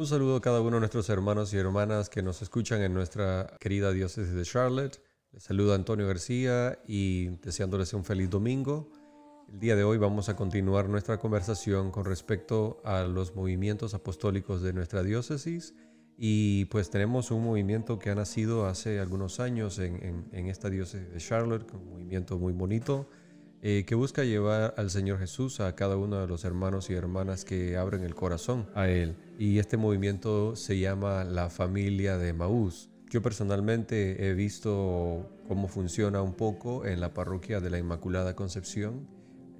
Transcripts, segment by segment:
Un saludo a cada uno de nuestros hermanos y hermanas que nos escuchan en nuestra querida diócesis de Charlotte. Les saluda Antonio García y deseándoles un feliz domingo. El día de hoy vamos a continuar nuestra conversación con respecto a los movimientos apostólicos de nuestra diócesis y pues tenemos un movimiento que ha nacido hace algunos años en, esta diócesis de Charlotte, un movimiento muy bonito eh, que busca llevar al Señor Jesús a cada uno de los hermanos y hermanas que abren el corazón a Él. Y este movimiento se llama la familia de Maús. Yo personalmente he visto cómo funciona un poco en la parroquia de la Inmaculada Concepción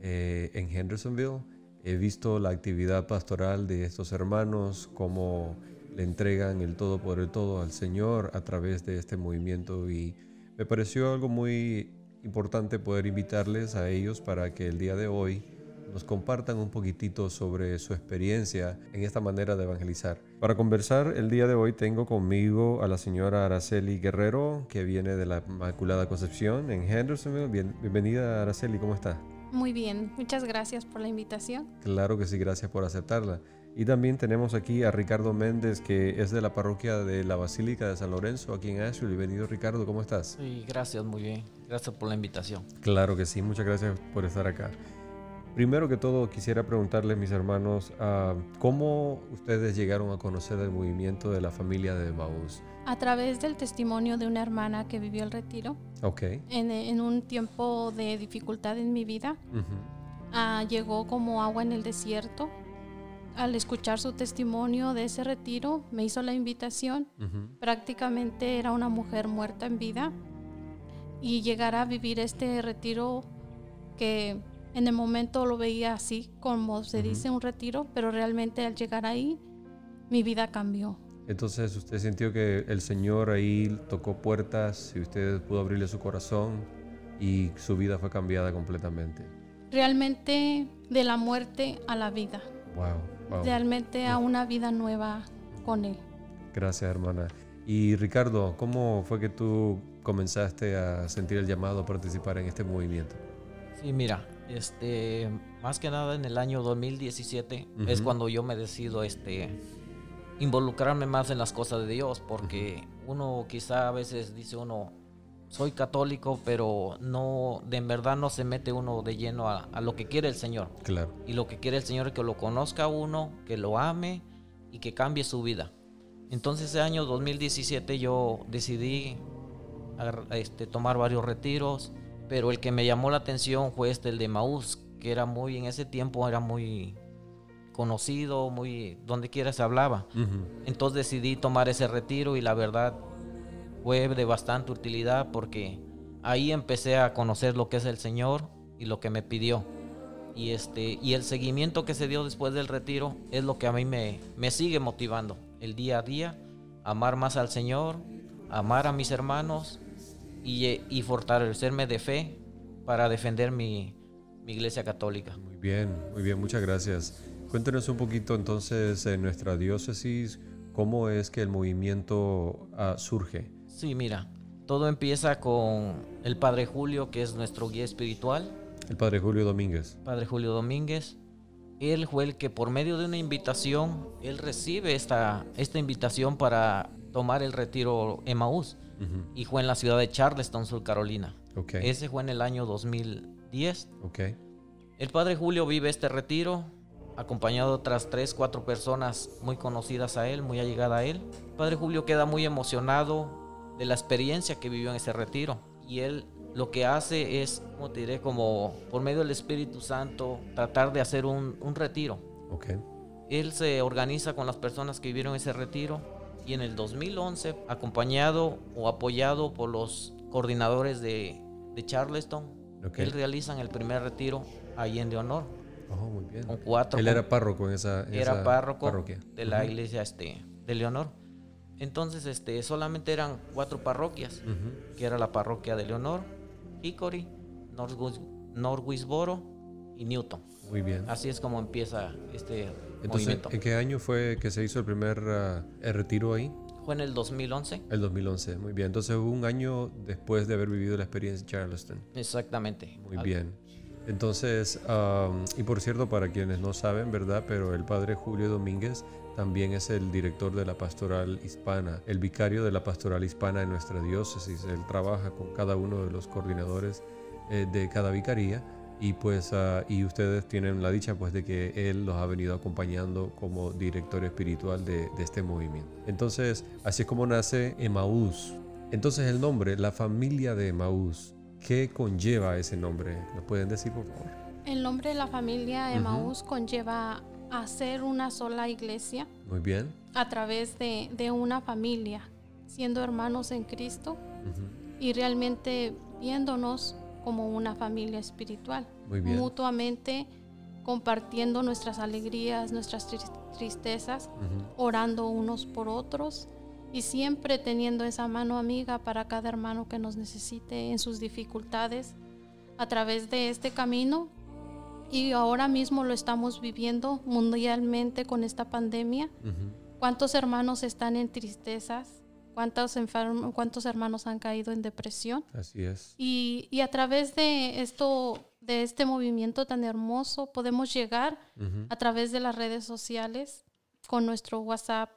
eh, en Hendersonville. He visto la actividad pastoral de estos hermanos, cómo le entregan el todo por el todo al Señor a través de este movimiento y me pareció algo muy importante poder invitarles a ellos para que el día de hoy nos compartan un poquitito sobre su experiencia en esta manera de evangelizar. Para conversar el día de hoy tengo conmigo a la señora Araceli Guerrero, que viene de la Inmaculada Concepción en Hendersonville. bienvenida Araceli, ¿cómo está? Muy bien, muchas gracias por la invitación. Claro que sí, gracias por aceptarla. Y también tenemos aquí a Ricardo Méndez, que es de la parroquia de la Basílica de San Lorenzo, aquí en Asheville. Bienvenido, Ricardo, ¿cómo estás? Sí, gracias, muy bien. Gracias por la invitación. Claro que sí, muchas gracias por estar acá. Primero que todo, quisiera preguntarles, mis hermanos, ah, ¿cómo ustedes llegaron a conocer el movimiento de la familia de Maús? A través del testimonio de una hermana que vivió el retiro. Ok. En, un tiempo de dificultad en mi vida, ah, llegó como agua en el desierto al escuchar su testimonio de ese retiro, me hizo la invitación. Prácticamente era una mujer muerta en vida y llegar a vivir este retiro que en el momento lo veía así, como se dice un retiro, pero realmente al llegar ahí, mi vida cambió. Entonces usted sintió que el Señor ahí tocó puertas y usted pudo abrirle su corazón y su vida fue cambiada completamente. Realmente de la muerte a la vida. Wow realmente a una vida nueva con Él. Gracias, hermana. Y Ricardo, ¿cómo fue que tú comenzaste a sentir el llamado a participar en este movimiento? Sí, mira, este, más que nada en el año 2017 es cuando yo me decido, este, involucrarme más en las cosas de Dios, porque uno quizá a veces dice uno, soy católico, pero no, de en verdad no se mete uno de lleno a, lo que quiere el Señor. Claro. Y lo que quiere el Señor es que lo conozca uno, que lo ame y que cambie su vida. Entonces ese año 2017 yo decidí este, tomar varios retiros, pero el que me llamó la atención fue este, el de Maús, que era muy, en ese tiempo era muy conocido, muy, donde quiera se hablaba. Entonces decidí tomar ese retiro y la verdad fue de bastante utilidad porque ahí empecé a conocer lo que es el Señor y lo que me pidió. Y, este, y el seguimiento que se dio después del retiro es lo que a mí me, me sigue motivando el día a día, amar más al Señor, amar a mis hermanos y, y fortalecerme de fe para defender mi, mi iglesia católica. Muy bien, muy bien, muchas gracias. Cuéntenos un poquito entonces en nuestra diócesis, cómo es que el movimiento ah, surge. Sí, mira, todo empieza con el Padre Julio, que es nuestro guía espiritual. El Padre Julio Domínguez. Padre Julio Domínguez. Él fue el que por medio de una invitación, él recibe esta, esta invitación para tomar el retiro Emmaús. Y fue en la ciudad de Charleston, Sur Carolina. Okay. Ese fue en el año 2010. Okay. El Padre Julio vive este retiro acompañado de otras tres, cuatro personas muy conocidas a él, muy allegadas a él. El Padre Julio queda muy emocionado de la experiencia que vivió en ese retiro. Y él lo que hace es, como te diré, como por medio del Espíritu Santo, tratar de hacer un, retiro. Okay. Él se organiza con las personas que vivieron ese retiro y en el 2011, acompañado o apoyado por los coordinadores de, de Charleston, él realizan el primer retiro ahí en Leonor. Oh, muy bien. Con cuatro. Él era párroco en esa, era párroco parroquia. de la iglesia este, de Leonor. Entonces, este, solamente eran cuatro parroquias, que era la parroquia de Leonor, Hickory, Norwisboro y Newton. Muy bien. Así es como empieza este Entonces, movimiento. ¿En qué año fue que se hizo el primer ah, retiro ahí? Fue en el 2011. El 2011, muy bien. Entonces, un año después de haber vivido la experiencia en Charleston. Exactamente. Muy bien. Entonces, y por cierto, para quienes no saben, ¿verdad? Pero el padre Julio Domínguez también es el director de la pastoral hispana, el vicario de la pastoral hispana en nuestra diócesis. Él trabaja con cada uno de los coordinadores eh, de cada vicaría y pues ah, y ustedes tienen la dicha pues de que él los ha venido acompañando como director espiritual de, este movimiento. Entonces, así es como nace Emaús. Entonces el nombre, la familia de Emaús, ¿Qué conlleva ese nombre? ¿Lo pueden decir, por favor? El nombre de la familia Emaús conlleva a ser una sola iglesia. Muy bien. A través de, de una familia, siendo hermanos en Cristo y realmente viéndonos como una familia espiritual. Muy bien. Mutuamente compartiendo nuestras alegrías, nuestras tristezas, orando unos por otros y siempre teniendo esa mano amiga para cada hermano que nos necesite en sus dificultades a través de este camino. Y ahora mismo lo estamos viviendo mundialmente con esta pandemia. ¿Cuántos hermanos están en tristezas? ¿Cuántos, ¿Cuántos hermanos han caído en depresión? Así es. Y, y a través de esto, de este movimiento tan hermoso, podemos llegar a través de las redes sociales, con nuestro WhatsApp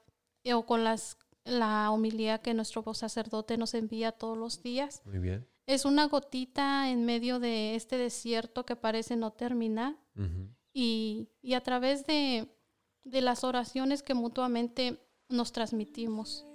eh, o con las la homilía que nuestro sacerdote nos envía todos los días. Muy bien. Es una gotita en medio de este desierto que parece no terminar. y, a través de, las oraciones que mutuamente nos transmitimos.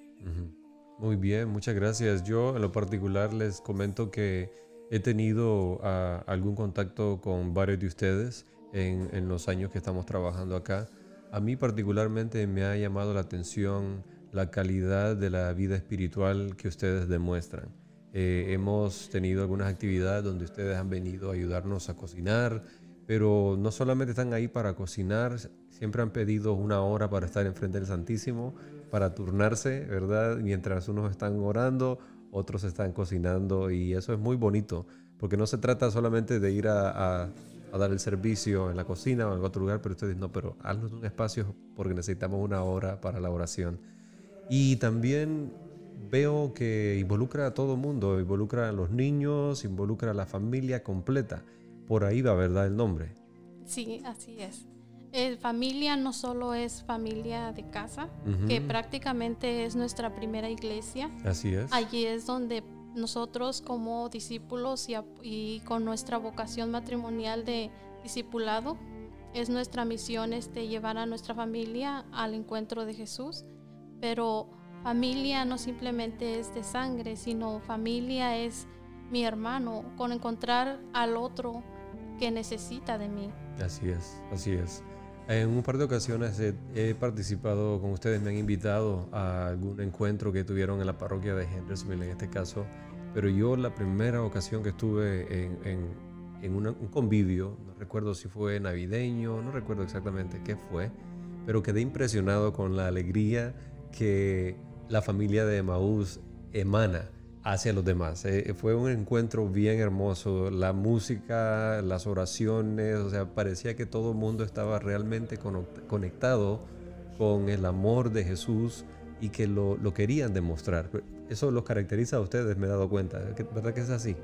Muy bien, muchas gracias. Yo en lo particular les comento que he tenido ah, algún contacto con varios de ustedes en, en los años que estamos trabajando acá. A mí particularmente me ha llamado la atención la calidad de la vida espiritual que ustedes demuestran. Eh, hemos tenido algunas actividades donde ustedes han venido a ayudarnos a cocinar, pero no solamente están ahí para cocinar, siempre han pedido una hora para estar enfrente del Santísimo, para turnarse, ¿verdad? Mientras unos están orando, otros están cocinando y eso es muy bonito, porque no se trata solamente de ir a, a dar el servicio en la cocina o en otro lugar, pero ustedes no, pero haznos un espacio porque necesitamos una hora para la oración. Y también veo que involucra a todo mundo, involucra a los niños, involucra a la familia completa. Por ahí va, ¿verdad? El nombre. Sí, así es. Eh, familia no solo es familia de casa, que prácticamente es nuestra primera iglesia. Así es. Allí es donde nosotros como discípulos y, y con nuestra vocación matrimonial de discipulado, es nuestra misión este, llevar a nuestra familia al encuentro de Jesús pero familia no simplemente es de sangre, sino familia es mi hermano, con encontrar al otro que necesita de mí. Así es, así es. En un par de ocasiones he, participado con ustedes, me han invitado a algún encuentro que tuvieron en la parroquia de Hendersonville en este caso, pero yo la primera ocasión que estuve en, un convivio, no recuerdo si fue navideño, no recuerdo exactamente qué fue, pero quedé impresionado con la alegría que la familia de Maús emana hacia los demás. Eh, fue un encuentro bien hermoso, la música, las oraciones, o sea, parecía que todo el mundo estaba realmente conectado con el amor de Jesús y que lo, lo querían demostrar. Eso los caracteriza a ustedes, me he dado cuenta, ¿verdad que es así?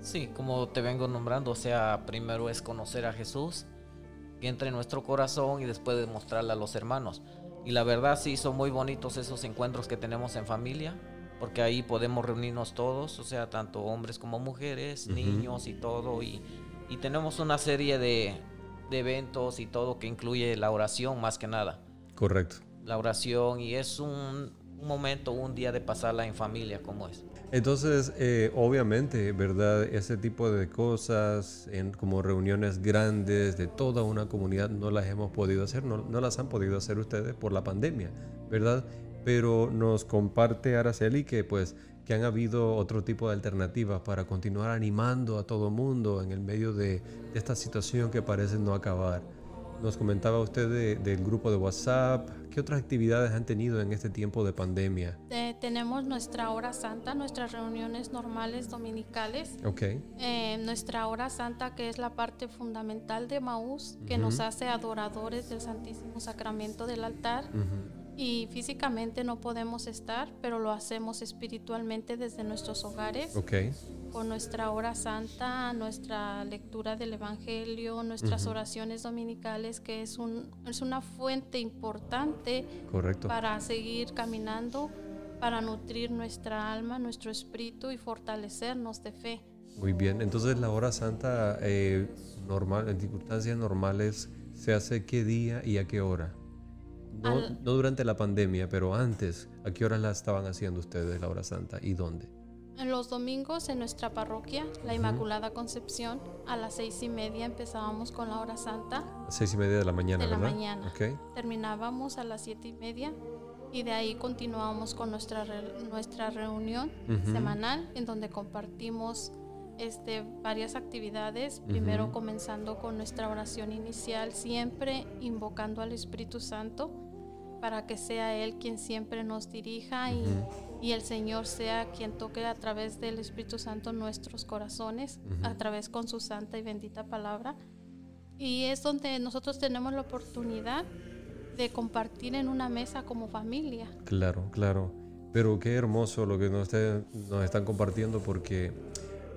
Sí, como te vengo nombrando, o sea, primero es conocer a Jesús, que entre en nuestro corazón y después demostrarle a los hermanos. Y la verdad sí son muy bonitos esos encuentros que tenemos en familia, porque ahí podemos reunirnos todos, o sea, tanto hombres como mujeres, niños y todo. Y, tenemos una serie de, eventos y todo que incluye la oración más que nada. Correcto. La oración y es un, un momento, un día de pasarla en familia como es. Entonces, eh, obviamente, ¿verdad? Ese tipo de cosas, en, como reuniones grandes de toda una comunidad, no las hemos podido hacer, no, no, las han podido hacer ustedes por la pandemia, ¿verdad? Pero nos comparte Araceli que pues que han habido otro tipo de alternativas para continuar animando a todo mundo en el medio de, de esta situación que parece no acabar. Nos comentaba usted del grupo de WhatsApp. ¿Qué otras actividades han tenido en este tiempo de pandemia? tenemos nuestra hora santa, nuestras reuniones normales dominicales. Ok. Eh, nuestra hora santa, que es la parte fundamental de Maús, que nos hace adoradores del Santísimo Sacramento del altar. Y físicamente no podemos estar, pero lo hacemos espiritualmente desde nuestros hogares. Ok con nuestra hora santa, nuestra lectura del Evangelio, nuestras oraciones dominicales, que es, un, es una fuente importante Correcto. para seguir caminando, para nutrir nuestra alma, nuestro espíritu y fortalecernos de fe. Muy bien, entonces la hora santa eh, normal, en circunstancias normales, ¿se hace qué día y a qué hora? No, Al- no durante la pandemia, pero antes, ¿a qué horas la estaban haciendo ustedes la hora santa y dónde? En los domingos en nuestra parroquia, la Inmaculada Concepción, a las seis y media empezábamos con la hora santa, seis y media de la mañana, De la ¿verdad? mañana. Ok. terminábamos a las siete y media y de ahí continuábamos con nuestra, nuestra reunión semanal en donde compartimos este, varias actividades, primero comenzando con nuestra oración inicial, siempre invocando al Espíritu Santo para que sea Él quien siempre nos dirija y, y el Señor sea quien toque a través del Espíritu Santo nuestros corazones, Ujú. a través con su santa y bendita palabra. Y es donde nosotros tenemos la oportunidad de compartir en una mesa como familia. Claro, claro. Pero qué hermoso lo que nos, esté- nos están compartiendo porque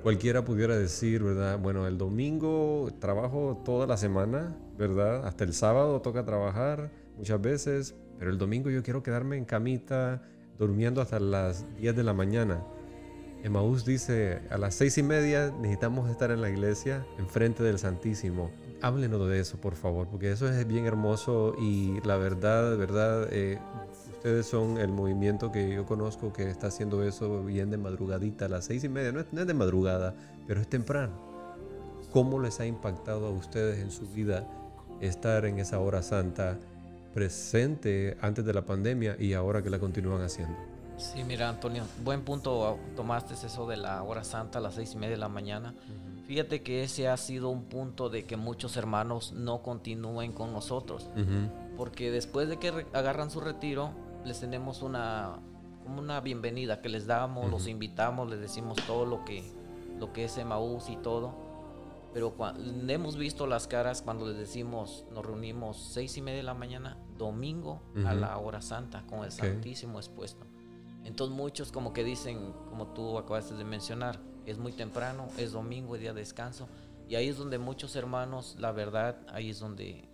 cualquiera pudiera decir, ¿verdad? Bueno, el domingo trabajo toda la semana, ¿verdad? Hasta el sábado toca trabajar muchas veces, pero el domingo yo quiero quedarme en camita durmiendo hasta las 10 de la mañana. Emaús dice, a las seis y media necesitamos estar en la iglesia, enfrente del Santísimo. Háblenos de eso, por favor, porque eso es bien hermoso y la verdad, verdad, eh, ustedes son el movimiento que yo conozco que está haciendo eso bien de madrugadita, a las seis y media, no es, no es de madrugada, pero es temprano. ¿Cómo les ha impactado a ustedes en su vida estar en esa hora santa presente antes de la pandemia y ahora que la continúan haciendo? Sí, mira, Antonio, buen punto tomaste eso de la hora santa a las seis y media de la mañana. Fíjate que ese ha sido un punto de que muchos hermanos no continúen con nosotros, Ujú, porque después de que agarran su retiro, les tenemos una una bienvenida que les damos, los Ujú. invitamos, les decimos todo lo que lo que es Emaús y todo. Pero cua- hemos visto las caras cuando les decimos, nos reunimos seis y media de la mañana, domingo a Ujú. la hora santa, con el Santísimo expuesto. Entonces muchos como que dicen, como tú acabaste de mencionar, es muy temprano, es domingo, es día de descanso. Y ahí es donde muchos hermanos, la verdad, ahí es donde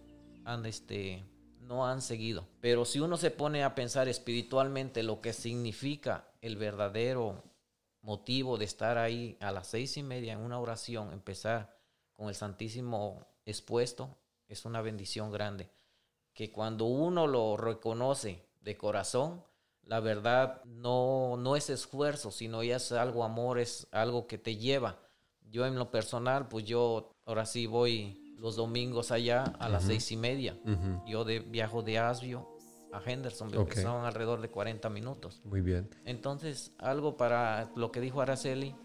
han, este, no han seguido. Pero si uno se pone a pensar espiritualmente lo que significa el verdadero motivo de estar ahí a las seis y media en una oración, empezar con el Santísimo expuesto, es una bendición grande. Que cuando uno lo reconoce de corazón, la verdad no, no es esfuerzo, sino ya es algo amor, es algo que te lleva. Yo en lo personal, pues yo ahora sí voy los domingos allá a las seis y media. Yo de, viajo de Asbio a Henderson, Ok. que son alrededor de 40 minutos. Muy bien. Entonces, algo para lo que dijo Araceli,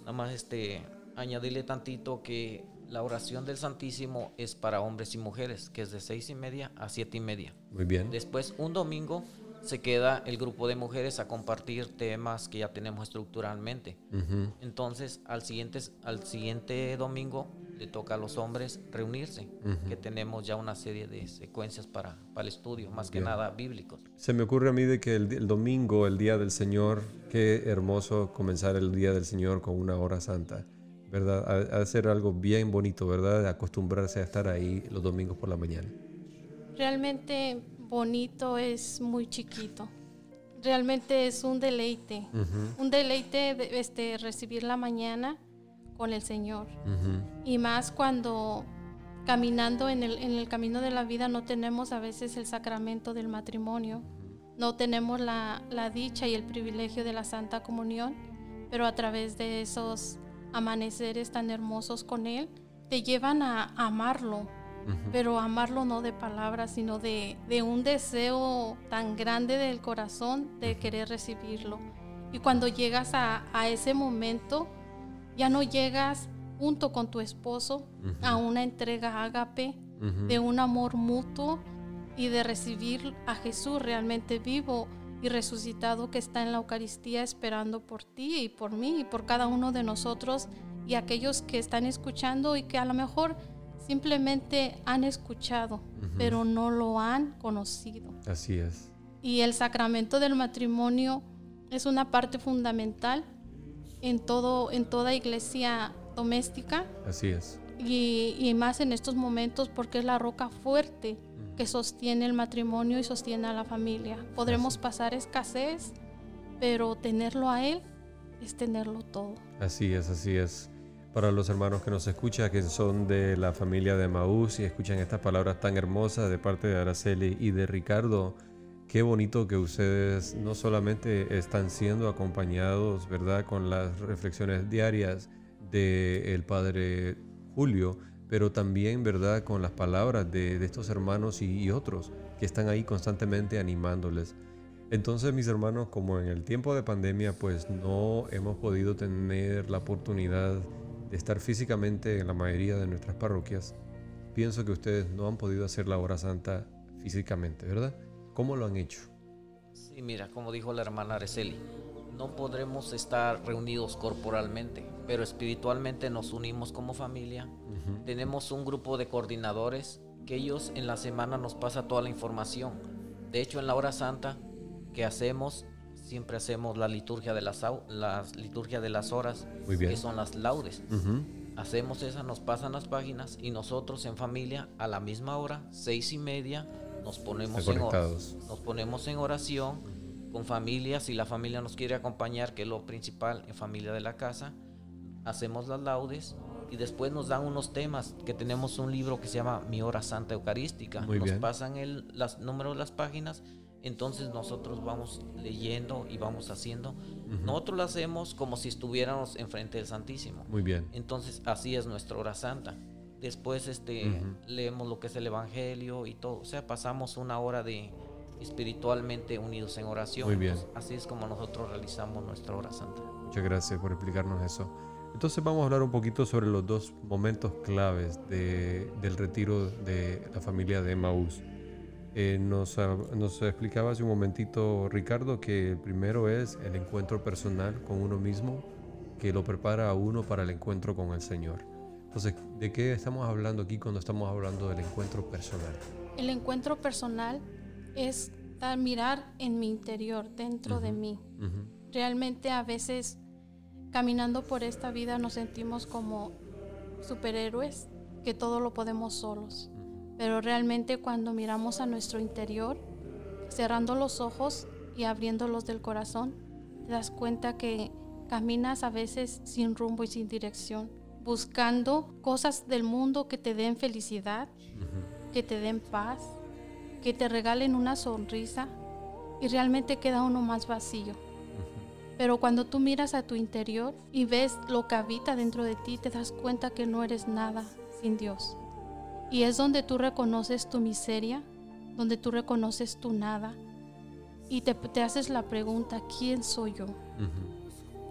nada más este, añadirle tantito que la oración del Santísimo es para hombres y mujeres, que es de seis y media a siete y media. Muy bien. Después, un domingo, se queda el grupo de mujeres a compartir temas que ya tenemos estructuralmente. Entonces, al siguiente, al siguiente domingo le toca a los hombres reunirse, que tenemos ya una serie de secuencias para, para el estudio, más que Bien. nada bíblicos. Se me ocurre a mí de que el, el domingo, el día del Señor, qué hermoso comenzar el día del Señor con una hora santa, ¿verdad? Ha, ha de ser algo bien bonito, ¿verdad? De acostumbrarse a estar ahí los domingos por la mañana. Realmente bonito es muy chiquito. Realmente es un deleite. Un deleite de, este, recibir la mañana con el Señor. Y más cuando caminando en el, en el camino de la vida no tenemos a veces el sacramento del matrimonio, no tenemos la, la dicha y el privilegio de la Santa Comunión, pero a través de esos amaneceres tan hermosos con Él, te llevan a amarlo, Ujú. pero amarlo no de palabras, sino de, de un deseo tan grande del corazón de querer recibirlo. Y cuando llegas a, a ese momento, ya no llegas junto con tu esposo a una entrega ágape, Ujú. de un amor mutuo y de recibir a Jesús realmente vivo y resucitado que está en la Eucaristía esperando por ti y por mí y por cada uno de nosotros y aquellos que están escuchando y que a lo mejor simplemente han escuchado, pero no lo han conocido. Así es. Y el sacramento del matrimonio es una parte fundamental en, todo, en toda iglesia doméstica. Así es. Y, y más en estos momentos porque es la roca fuerte que sostiene el matrimonio y sostiene a la familia. Podremos pasar escasez, pero tenerlo a Él es tenerlo todo. Así es, así es. Para los hermanos que nos escuchan, que son de la familia de Maús y escuchan estas palabras tan hermosas de parte de Araceli y de Ricardo, qué bonito que ustedes no solamente están siendo acompañados, ¿verdad?, con las reflexiones diarias del Padre Julio, pero también, ¿verdad?, con las palabras de, estos hermanos y, otros que están ahí constantemente animándoles. Entonces, mis hermanos, como en el tiempo de pandemia, pues no hemos podido tener la oportunidad de estar físicamente en la mayoría de nuestras parroquias, pienso que ustedes no han podido hacer la hora santa físicamente, ¿verdad? ¿Cómo lo han hecho? Sí, mira, como dijo la hermana Araceli, no podremos estar reunidos corporalmente, pero espiritualmente nos unimos como familia. Tenemos un grupo de coordinadores que ellos en la semana nos pasa toda la información. De hecho, en la hora santa que hacemos, siempre hacemos la liturgia de las, liturgia de las horas, que son las laudes. Hacemos esa, nos pasan las páginas y nosotros en familia a la misma hora, seis y media, nos ponemos, en, nos ponemos en oración con familia, si la familia nos quiere acompañar, que es lo principal en familia de la casa, hacemos las laudes y después nos dan unos temas, que tenemos un libro que se llama Mi Hora Santa Eucarística. nos pasan el las, número de las páginas, entonces nosotros vamos leyendo y vamos haciendo. Nosotros lo hacemos como si estuviéramos enfrente del Santísimo. Muy bien. Entonces así es nuestra hora santa. Después este, leemos lo que es el Evangelio y todo. O sea, pasamos una hora de, espiritualmente unidos en oración. Muy bien. así es como nosotros realizamos nuestra hora santa. Muchas gracias por explicarnos eso. Entonces vamos a hablar un poquito sobre los dos momentos claves del retiro de la familia de Maús. Eh, nos, nos, explicaba hace un momentito Ricardo que el primero es el encuentro personal con uno mismo, que lo prepara a uno para el encuentro con el Señor. Entonces, ¿de qué estamos hablando aquí cuando estamos hablando del encuentro personal? El encuentro personal es mirar en mi interior, dentro de mí. Realmente a veces caminando por esta vida nos sentimos como superhéroes, que todo lo podemos solos. Pero realmente cuando miramos a nuestro interior, cerrando los ojos y abriéndolos del corazón, te das cuenta que caminas a veces sin rumbo y sin dirección, buscando cosas del mundo que te den felicidad, que te den paz, que te regalen una sonrisa y realmente queda uno más vacío. Pero cuando tú miras a tu interior y ves lo que habita dentro de ti, te das cuenta que no eres nada sin Dios. Y es donde tú reconoces tu miseria, donde tú reconoces tu nada. Y te, haces la pregunta, ¿quién soy yo?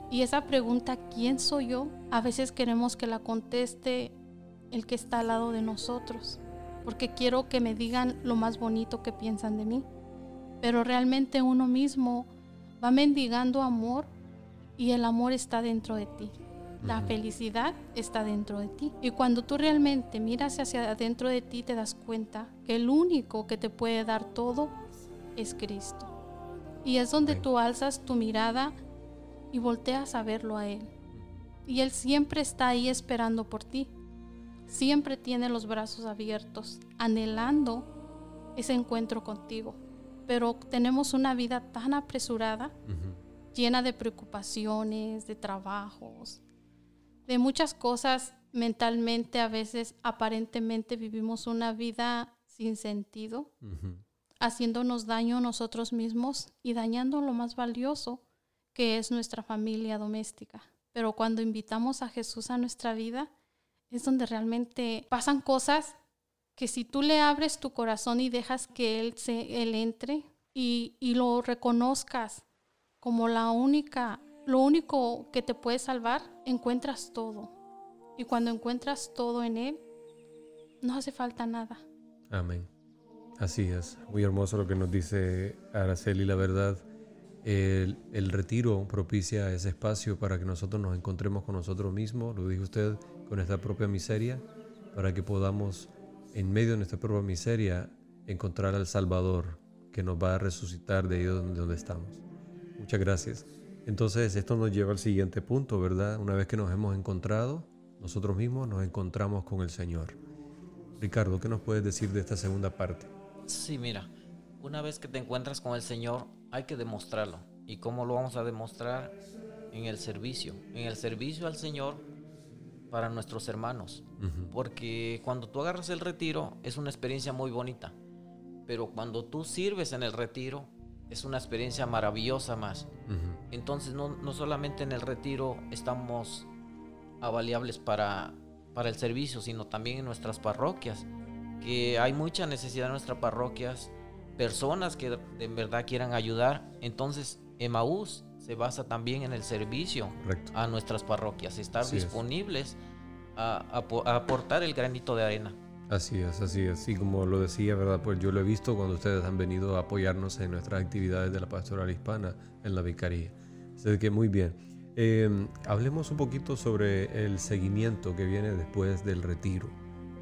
Y esa pregunta, ¿quién soy yo? A veces queremos que la conteste el que está al lado de nosotros porque quiero que me digan lo más bonito que piensan de mí. Pero realmente uno mismo va mendigando amor y el amor está dentro de ti. La felicidad está dentro de ti. Y cuando tú realmente miras hacia adentro de ti, te das cuenta que el único que te puede dar todo es Cristo. Y es donde tú alzas tu mirada y volteas a verlo a Él. Y Él siempre está ahí esperando por ti siempre tiene los brazos abiertos, anhelando ese encuentro contigo. Pero tenemos una vida tan apresurada, llena de preocupaciones, de trabajos, de muchas cosas mentalmente, a veces aparentemente vivimos una vida sin sentido, haciéndonos daño nosotros mismos y dañando lo más valioso que es nuestra familia doméstica. Pero cuando invitamos a Jesús a nuestra vida, es donde realmente pasan cosas que si tú le abres tu corazón y dejas que Él, se, él entre y, y lo reconozcas como la única, lo único que te puede salvar, encuentras todo. Y cuando encuentras todo en Él, no hace falta nada. Amén. Así es. Muy hermoso lo que nos dice Araceli, la verdad. El, el, retiro propicia ese espacio para que nosotros nos encontremos con nosotros mismos, lo dijo usted, con nuestra propia miseria, para que podamos, en medio de nuestra propia miseria, encontrar al Salvador que nos va a resucitar de ahí donde, donde estamos. Muchas gracias. Entonces esto nos lleva al siguiente punto, ¿verdad? Una vez que nos hemos encontrado, nosotros mismos nos encontramos con el Señor. Ricardo, ¿qué nos puedes decir de esta segunda parte? Sí, mira, una vez que te encuentras con el Señor, hay que demostrarlo. ¿Y cómo lo vamos a demostrar? En el servicio, en el servicio al Señor para nuestros hermanos. Porque cuando tú agarras el retiro es una experiencia muy bonita. Pero cuando tú sirves en el retiro es una experiencia maravillosa más. Entonces no, no, solamente en el retiro estamos avaliables para, para el servicio, sino también en nuestras parroquias. Que hay mucha necesidad en nuestras parroquias, personas que en verdad quieran ayudar. Entonces Emaús se basa también en el servicio a nuestras parroquias, estar disponibles a, aportar el granito de arena. Así es, así es. Y como lo decía, ¿verdad? Pues yo lo he visto cuando ustedes han venido a apoyarnos en nuestras actividades de la pastoral hispana en la vicaría. Así que muy bien. Em, hablemos un poquito sobre el seguimiento que viene después del retiro.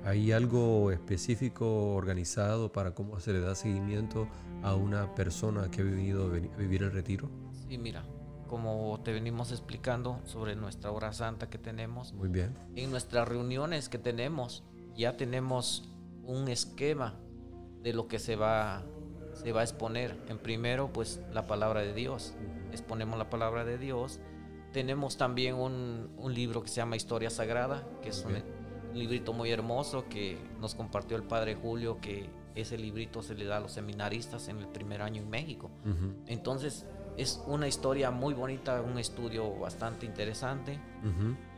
¿Hay algo específico organizado para cómo se le da seguimiento a una persona que ha venido a vivir el retiro? Sí, mira, como te venimos explicando sobre nuestra hora santa que tenemos. Muy bien. En nuestras reuniones que tenemos, ya tenemos un esquema de lo que se va, se va a exponer. En primero, pues la palabra de Dios. Exponemos la palabra de Dios. Tenemos también un, un libro que se llama Historia Sagrada, que es un, librito muy hermoso que nos compartió el padre Julio, que ese librito se le da a los seminaristas en el primer año en México. Entonces, es una historia muy bonita, un estudio bastante interesante.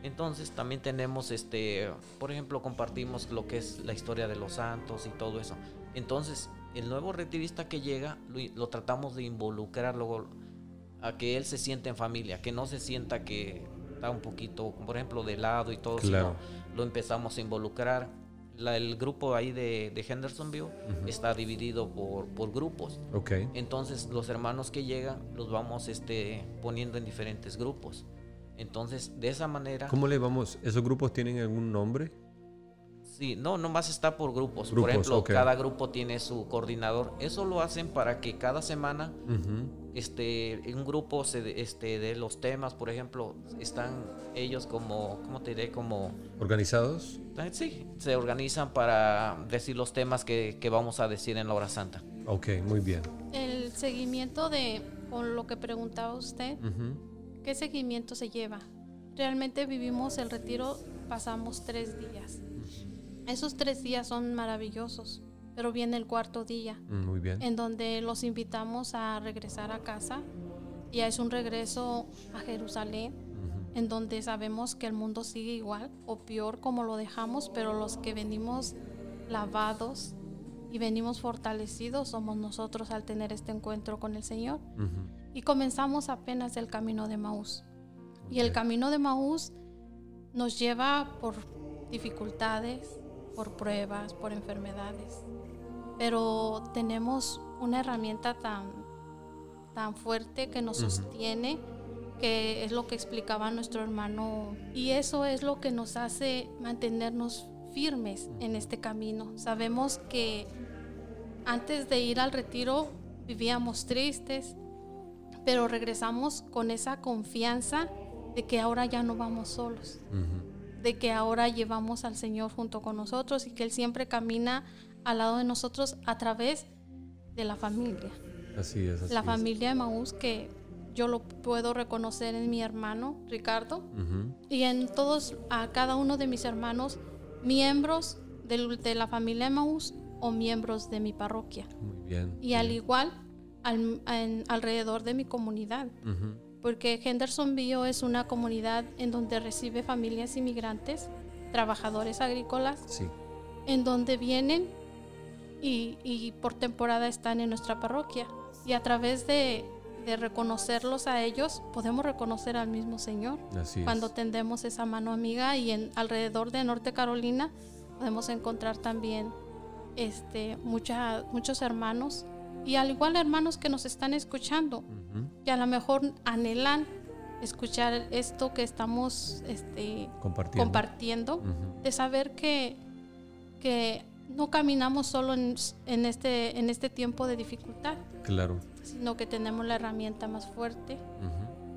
Entonces también tenemos, este, por ejemplo, compartimos lo que es la historia de los santos y todo eso. Entonces, el nuevo retirista que llega, lo, tratamos de involucrar luego a que él se sienta en familia, que no se sienta que está un poquito, por ejemplo, de lado y todo, sino lo empezamos a involucrar el grupo ahí de, de Hendersonville está dividido por, por grupos. Okay. Entonces los hermanos que llegan los vamos este, poniendo en diferentes grupos. Entonces de esa manera... ¿Cómo le vamos? ¿Esos grupos tienen algún nombre? Sí, no, nomás está por grupos. por ejemplo, cada grupo tiene su coordinador. Eso lo hacen para que cada semana este, un grupo se, este, de los temas, por ejemplo, están ellos como, ¿cómo te diré? Como... ¿Organizados? Eh, sí, se organizan para decir los temas que, que vamos a decir en la hora santa. Ok, muy bien. El seguimiento de, con lo que preguntaba usted, ¿qué seguimiento se lleva? Realmente vivimos el retiro, pasamos tres días esos tres días son maravillosos, pero viene el cuarto día. Mm, muy bien. En donde los invitamos a regresar a casa. Ya es un regreso a Jerusalén, en donde sabemos que el mundo sigue igual o peor como lo dejamos, pero los que venimos lavados y venimos fortalecidos somos nosotros al tener este encuentro con el Señor. Y comenzamos apenas el camino de Maús. Y el camino de Maús nos lleva por dificultades, por pruebas, por enfermedades. Pero tenemos una herramienta tan, tan fuerte que nos sostiene, que es lo que explicaba nuestro hermano. Y eso es lo que nos hace mantenernos firmes en este camino. Sabemos que antes de ir al retiro vivíamos tristes, pero regresamos con esa confianza de que ahora ya no vamos solos de que ahora llevamos al Señor junto con nosotros y que Él siempre camina al lado de nosotros a través de la familia. Así es. la familia de Maús que yo lo puedo reconocer en mi hermano Ricardo y en todos, a cada uno de mis hermanos, miembros de, la familia de Maús o miembros de mi parroquia. Muy bien. Y al igual, alrededor de mi comunidad porque Henderson Bio es una comunidad en donde recibe familias inmigrantes, trabajadores agrícolas, en donde vienen y, por temporada están en nuestra parroquia. Y a través de, reconocerlos a ellos, podemos reconocer al mismo Señor. Cuando tendemos esa mano amiga y en alrededor de Norte Carolina podemos encontrar también este, muchos hermanos. Y al igual hermanos que nos están escuchando, que a lo mejor anhelan escuchar esto que estamos este, compartiendo, de saber que, que no caminamos solo en, este, en este tiempo de dificultad, claro. sino que tenemos la herramienta más fuerte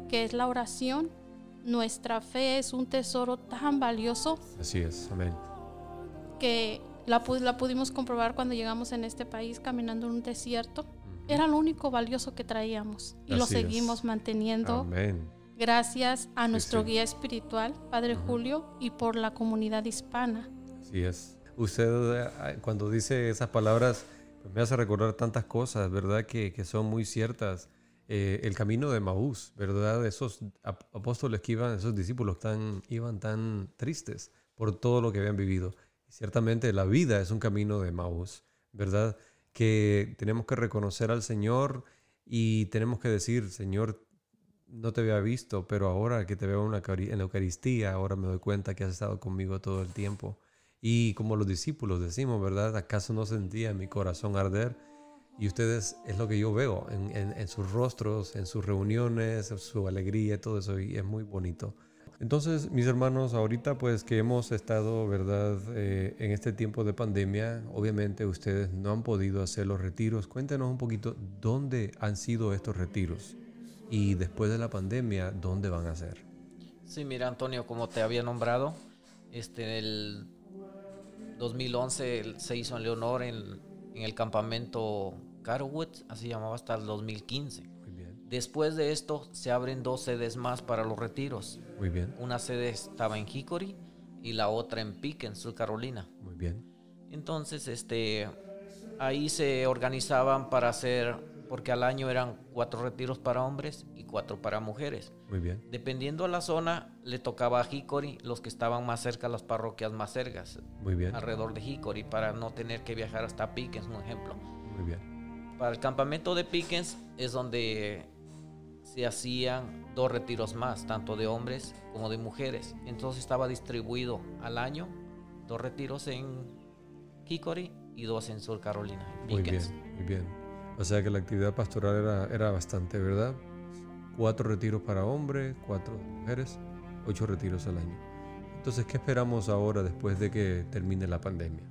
que es la oración. Nuestra fe es un tesoro tan valioso. Así es, amén. Que la, la pudimos comprobar cuando llegamos en este país caminando en un desierto. Era lo único valioso que traíamos y lo seguimos manteniendo. Amén. Gracias a nuestro guía espiritual, Padre Julio, y por la comunidad hispana. Así es. Usted eh, cuando dice esas palabras pues me hace recordar tantas cosas, ¿verdad? Que, que son muy ciertas. Eh, el camino de Maús, ¿verdad? Esos apóstoles que iban, esos discípulos tan, iban tan tristes por todo lo que habían vivido. Y ciertamente la vida es un camino de Maús, ¿verdad? Que tenemos que reconocer al Señor y tenemos que decir, Señor, no te había visto, pero ahora que te veo en la Eucaristía, ahora me doy cuenta que has estado conmigo todo el tiempo. Y como los discípulos decimos, ¿verdad? ¿Acaso no sentía mi corazón arder? Y ustedes es lo que yo veo en, sus rostros, en sus reuniones, su alegría, todo eso, y es muy bonito. Entonces, mis hermanos, ahorita pues que hemos estado, ¿verdad? Eh, en este tiempo de pandemia, obviamente ustedes no han podido hacer los retiros. Cuéntenos un poquito dónde han sido estos retiros y después de la pandemia, ¿dónde van a ser? Sí, mira Antonio, como te había nombrado, este, el 2011 se hizo en Leonor en, el campamento Carwood, así llamaba hasta el 2015. Muy bien. Después de esto se abren dos sedes más para los retiros. Muy bien. Una sede estaba en Hickory y la otra en Pickens, Sur Carolina. Muy bien. Entonces, este, ahí se organizaban para hacer porque al año eran cuatro retiros para hombres y cuatro para mujeres. Muy bien. Dependiendo de la zona, le tocaba a Hickory los que estaban más cerca, las parroquias más cercas. Muy bien. Alrededor de Hickory, para no tener que viajar hasta Pickens, un ejemplo. Muy bien. Para el campamento de Pickens es donde se hacían dos retiros más, tanto de hombres como de mujeres. Entonces estaba distribuido al año dos retiros en Hickory y dos en Sur Carolina. Muy bien, muy bien. O sea que la actividad pastoral era, era bastante, ¿verdad? Cuatro retiros para hombres, cuatro mujeres, ocho retiros al año. Entonces, ¿qué esperamos ahora después de que termine la pandemia?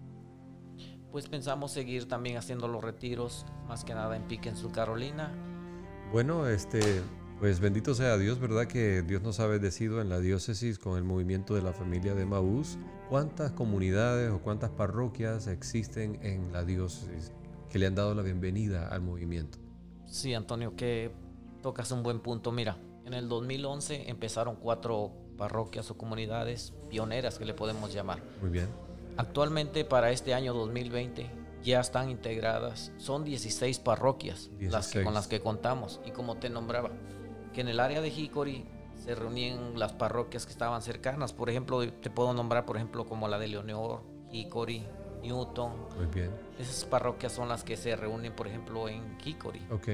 Pues pensamos seguir también haciendo los retiros, más que nada en Pique, Sur Carolina. Bueno, este, pues bendito sea Dios, ¿verdad? Que Dios nos ha bendecido en la diócesis con el movimiento de la familia de Maús. ¿Cuántas comunidades o cuántas parroquias existen en la diócesis? Que le han dado la bienvenida al movimiento. Sí, Antonio, que tocas un buen punto. Mira, en el 2011 empezaron cuatro parroquias o comunidades pioneras que le podemos llamar. Muy bien. Actualmente para este año 2020 ya están integradas, son 16 parroquias Las que, con las que contamos. Y como te nombraba, que en el área de Hickory se reunían las parroquias que estaban cercanas. Por ejemplo, te puedo nombrar, por ejemplo, como la de Leonor, Hickory, Newton. Muy bien. Esas parroquias son las que se reúnen, por ejemplo, en Kikori. Ok.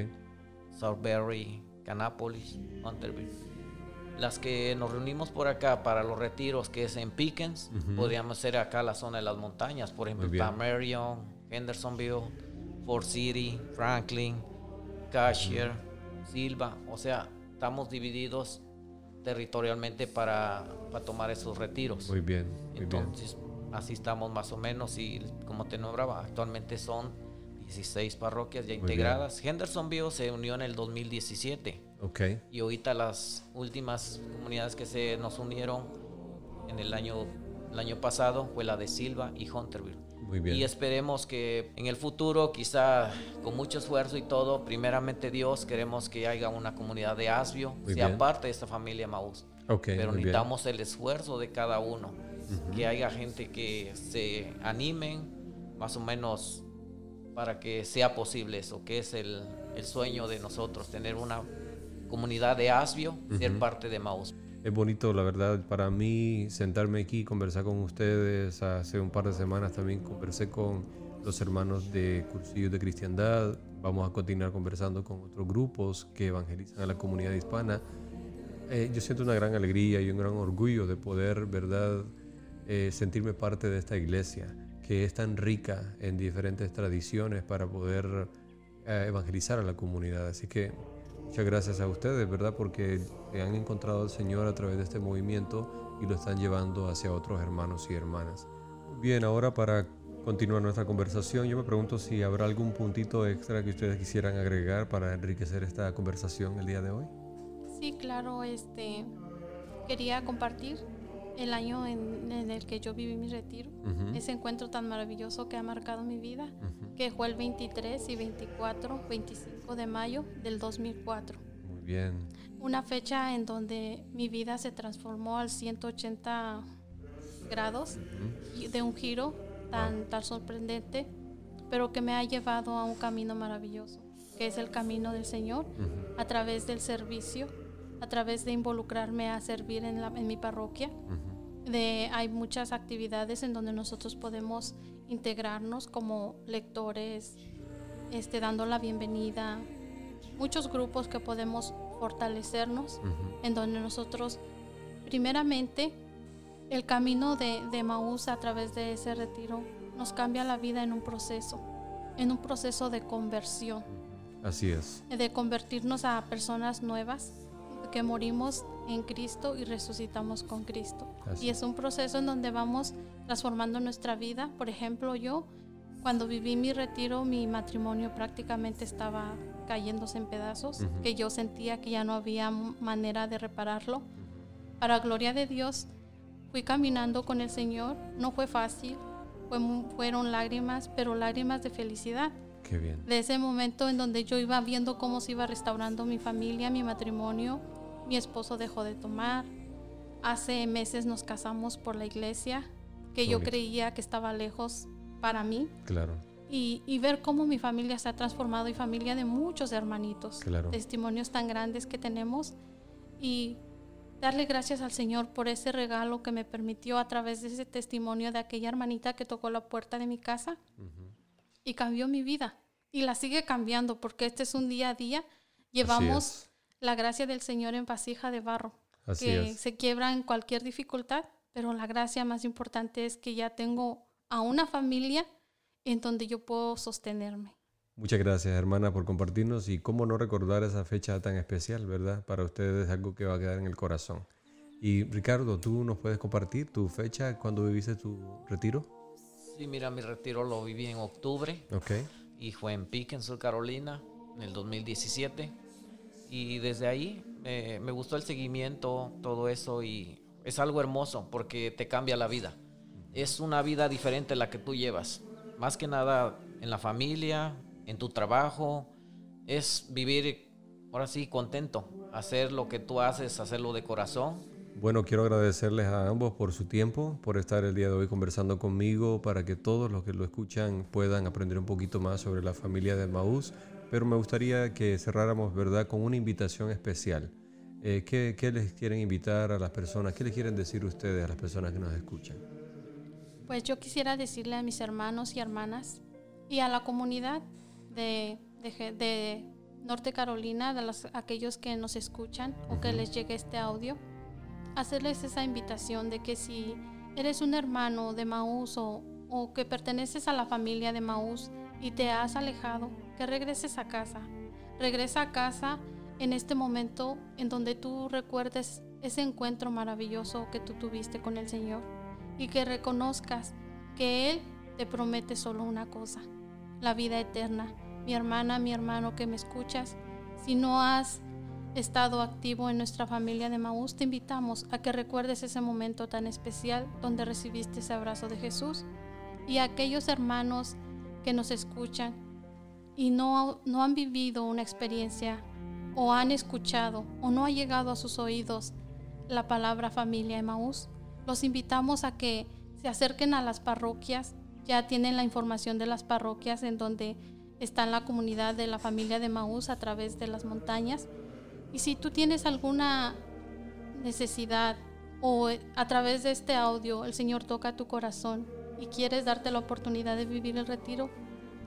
Southbury, Canápolis, Hunterville. Las que nos reunimos por acá para los retiros, que es en Pickens, podríamos ser acá la zona de las montañas, por ejemplo, Marion, Hendersonville, Fort City, Franklin, Cashier, Silva. O sea, estamos divididos territorialmente para, para tomar esos retiros. Muy bien. Muy Entonces, así estamos más o menos y como te nombraba, actualmente son 16 parroquias ya integradas. Hendersonville se unió en el 2017. Ok. Y ahorita las últimas comunidades que se nos unieron en el año, el año pasado fue la de Silva y Hunterville. Muy bien. Y esperemos que en el futuro, quizá con mucho esfuerzo y todo, primeramente Dios, queremos que haya una comunidad de Asbio, sea parte de esta familia Maús. Okay, Pero necesitamos el esfuerzo de cada uno que haya gente que se animen más o menos para que sea posible eso, que es el, sueño de nosotros, tener una comunidad de Asbio, ser parte de Maus. Es bonito, la verdad, para mí sentarme aquí y conversar con ustedes. Hace un par de semanas también conversé con los hermanos de Cursillos de Cristiandad. Vamos a continuar conversando con otros grupos que evangelizan a la comunidad hispana. Eh, yo siento una gran alegría y un gran orgullo de poder, ¿verdad?, eh, sentirme parte de esta iglesia que es tan rica en diferentes tradiciones para poder eh, evangelizar a la comunidad. Así que muchas gracias a ustedes, ¿verdad? Porque han encontrado al Señor a través de este movimiento y lo están llevando hacia otros hermanos y hermanas. Bien, ahora para continuar nuestra conversación, yo me pregunto si habrá algún puntito extra que ustedes quisieran agregar para enriquecer esta conversación el día de hoy. Sí, claro, este quería compartir el año en, el que yo viví mi retiro, ese encuentro tan maravilloso que ha marcado mi vida, que fue el 23 y 24, 25 de mayo del 2004. Muy bien. Una fecha en donde mi vida se transformó al 180 grados de un giro tan, tan sorprendente, pero que me ha llevado a un camino maravilloso, que es el camino del Señor, a través del servicio, a través de involucrarme a servir en, la, en mi parroquia. De, hay muchas actividades en donde nosotros podemos integrarnos como lectores, este, dando la bienvenida, muchos grupos que podemos fortalecernos, en donde nosotros, primeramente, el camino de, de Maús a través de ese retiro nos cambia la vida en un proceso, en un proceso de conversión. Así es. De convertirnos a personas nuevas, que morimos en Cristo y resucitamos con Cristo. Y es un proceso en donde vamos transformando nuestra vida. Por ejemplo, yo, cuando viví mi retiro, mi matrimonio prácticamente estaba cayéndose en pedazos, que yo sentía que ya no había manera de repararlo. Para gloria de Dios, fui caminando con el Señor. No fue fácil, fueron lágrimas, pero lágrimas de felicidad. Qué bien. De ese momento en donde yo iba viendo cómo se iba restaurando mi familia, mi matrimonio, mi esposo dejó de tomar. Hace meses nos casamos por la iglesia, que yo creía que estaba lejos para mí. Claro. Y, y, ver cómo mi familia se ha transformado y familia de muchos hermanitos. Claro. Testimonios tan grandes que tenemos. Y darle gracias al Señor por ese regalo que me permitió a través de ese testimonio de aquella hermanita que tocó la puerta de mi casa y cambió mi vida. Y la sigue cambiando porque este es un día a día. Llevamos la gracia del Señor en vasija de barro, que se quiebra en cualquier dificultad, pero la gracia más importante es que ya tengo a una familia en donde yo puedo sostenerme. Muchas gracias, hermana, por compartirnos y cómo no recordar esa fecha tan especial, ¿verdad? Para ustedes es algo que va a quedar en el corazón. Y Ricardo, ¿tú nos puedes compartir tu fecha cuando viviste tu retiro? Sí, mira, mi retiro lo viví en octubre. Ok. Y fue en Pickens, Sur Carolina, en el 2017. Y desde ahí me gustó el seguimiento, todo eso, y es algo hermoso porque te cambia la vida. Es una vida diferente la que tú llevas. Más que nada en la familia, en tu trabajo, es vivir ahora sí contento, hacer lo que tú haces, hacerlo de corazón. Bueno, quiero agradecerles a ambos por su tiempo, por estar el día de hoy conversando conmigo, para que todos los que lo escuchan puedan aprender un poquito más sobre la familia de Maús. Pero me gustaría que cerráramos, ¿verdad?, con una invitación especial. Eh, ¿qué, ¿Qué les quieren invitar a las personas? ¿Qué les quieren decir ustedes a las personas que nos escuchan? Pues yo quisiera decirle a mis hermanos y hermanas y a la comunidad de, de, Norte Carolina, de los, aquellos que nos escuchan o que les llegue este audio, hacerles esa invitación de que si eres un hermano de Maús o, o que perteneces a la familia de Maús y te has alejado, que regreses a casa. Regresa a casa en este momento en donde tú recuerdes ese encuentro maravilloso que tú tuviste con el Señor y que reconozcas que Él te promete solo una cosa, la vida eterna mi hermana, mi hermano que me escuchas, si no has estado activo en nuestra familia de Maús, te invitamos a que recuerdes ese momento tan especial donde recibiste ese abrazo de Jesús. Y a aquellos hermanos que nos escuchan y no, no han vivido una experiencia o han escuchado o no ha llegado a sus oídos la palabra familia de Maús, los invitamos a que se acerquen a las parroquias. Ya tienen la información de las parroquias en donde está la comunidad de la familia de Maús a través de las montañas. Y si tú tienes alguna necesidad o a través de este audio el Señor toca tu corazón y quieres darte la oportunidad de vivir el retiro,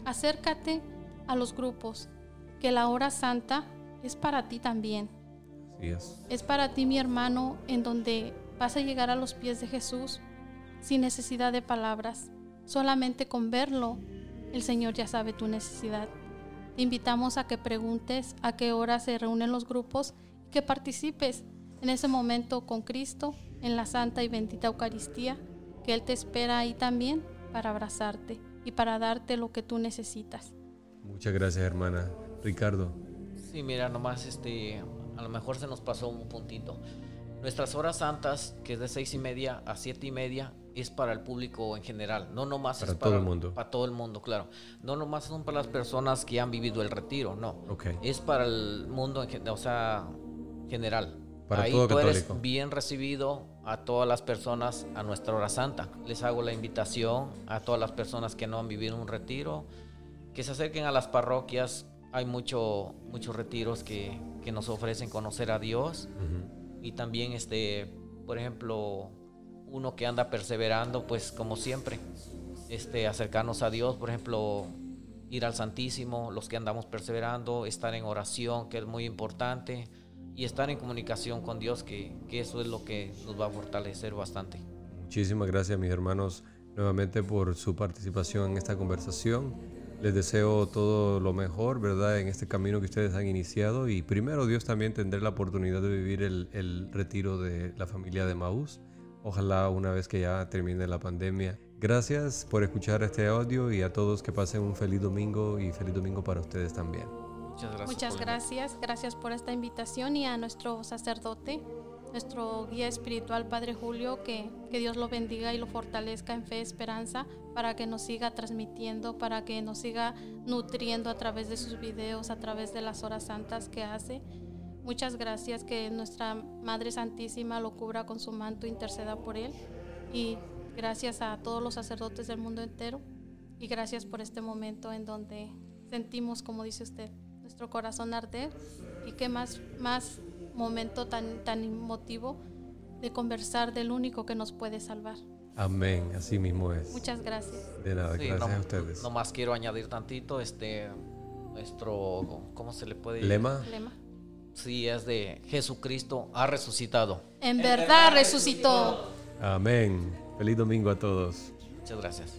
acércate a los grupos, que la hora santa es para ti también. es. es para ti, mi hermano, en donde vas a llegar a los pies de Jesús sin necesidad de palabras, solamente con verlo el Señor ya sabe tu necesidad. Te invitamos a que preguntes a qué hora se reúnen los grupos y que participes en ese momento con Cristo en la santa y bendita Eucaristía, que Él te espera ahí también para abrazarte y para darte lo que tú necesitas. Muchas gracias, hermana. Ricardo. Sí, mira, nomás este, a lo mejor se nos pasó un puntito. Nuestras horas santas, que es de seis y media a siete y media, es para el público en general, no nomás para es todo para el mundo. Para todo el mundo, claro. No nomás son para las personas que han vivido el retiro, no. Okay. Es para el mundo, en, o sea, general. Para Ahí todo tú eres católico. bien recibido a todas las personas a nuestra hora santa. Les hago la invitación a todas las personas que no han vivido un retiro, que se acerquen a las parroquias. Hay mucho, muchos retiros que, que nos ofrecen conocer a Dios y también este por ejemplo uno que anda perseverando pues como siempre este acercarnos a Dios por ejemplo ir al Santísimo los que andamos perseverando estar en oración que es muy importante y estar en comunicación con Dios que, que eso es lo que nos va a fortalecer bastante Muchísimas gracias mis hermanos nuevamente por su participación en esta conversación. Les deseo todo lo mejor, ¿verdad? En este camino que ustedes han iniciado y primero Dios también tendrá la oportunidad de vivir el, el retiro de la familia de Maús. Ojalá una vez que ya termine la pandemia. Gracias por escuchar este audio y a todos que pasen un feliz domingo y feliz domingo para ustedes también. Muchas gracias Muchas gracias, gracias por esta invitación y a nuestro sacerdote, nuestro guía espiritual, Padre Julio, que, que Dios lo bendiga y lo fortalezca en fe y esperanza para que nos siga transmitiendo, para que nos siga nutriendo a través de sus videos, a través de las horas santas que hace. Muchas gracias, que nuestra Madre Santísima lo cubra con su manto, interceda por él. Y gracias a todos los sacerdotes del mundo entero. Y gracias por este momento en donde sentimos, como dice usted, nuestro corazón arder. Y qué más, más momento tan, tan emotivo de conversar del único que nos puede salvar. Amén, así mismo es. Muchas gracias. De nada, Sí, gracias no- a ustedes. nomás quiero añadir tantito este nuestro cómo se le puede Lema, Lema. sí es de Jesucristo ha resucitado En verdad resucitó. amén. Feliz domingo a todos. muchas gracias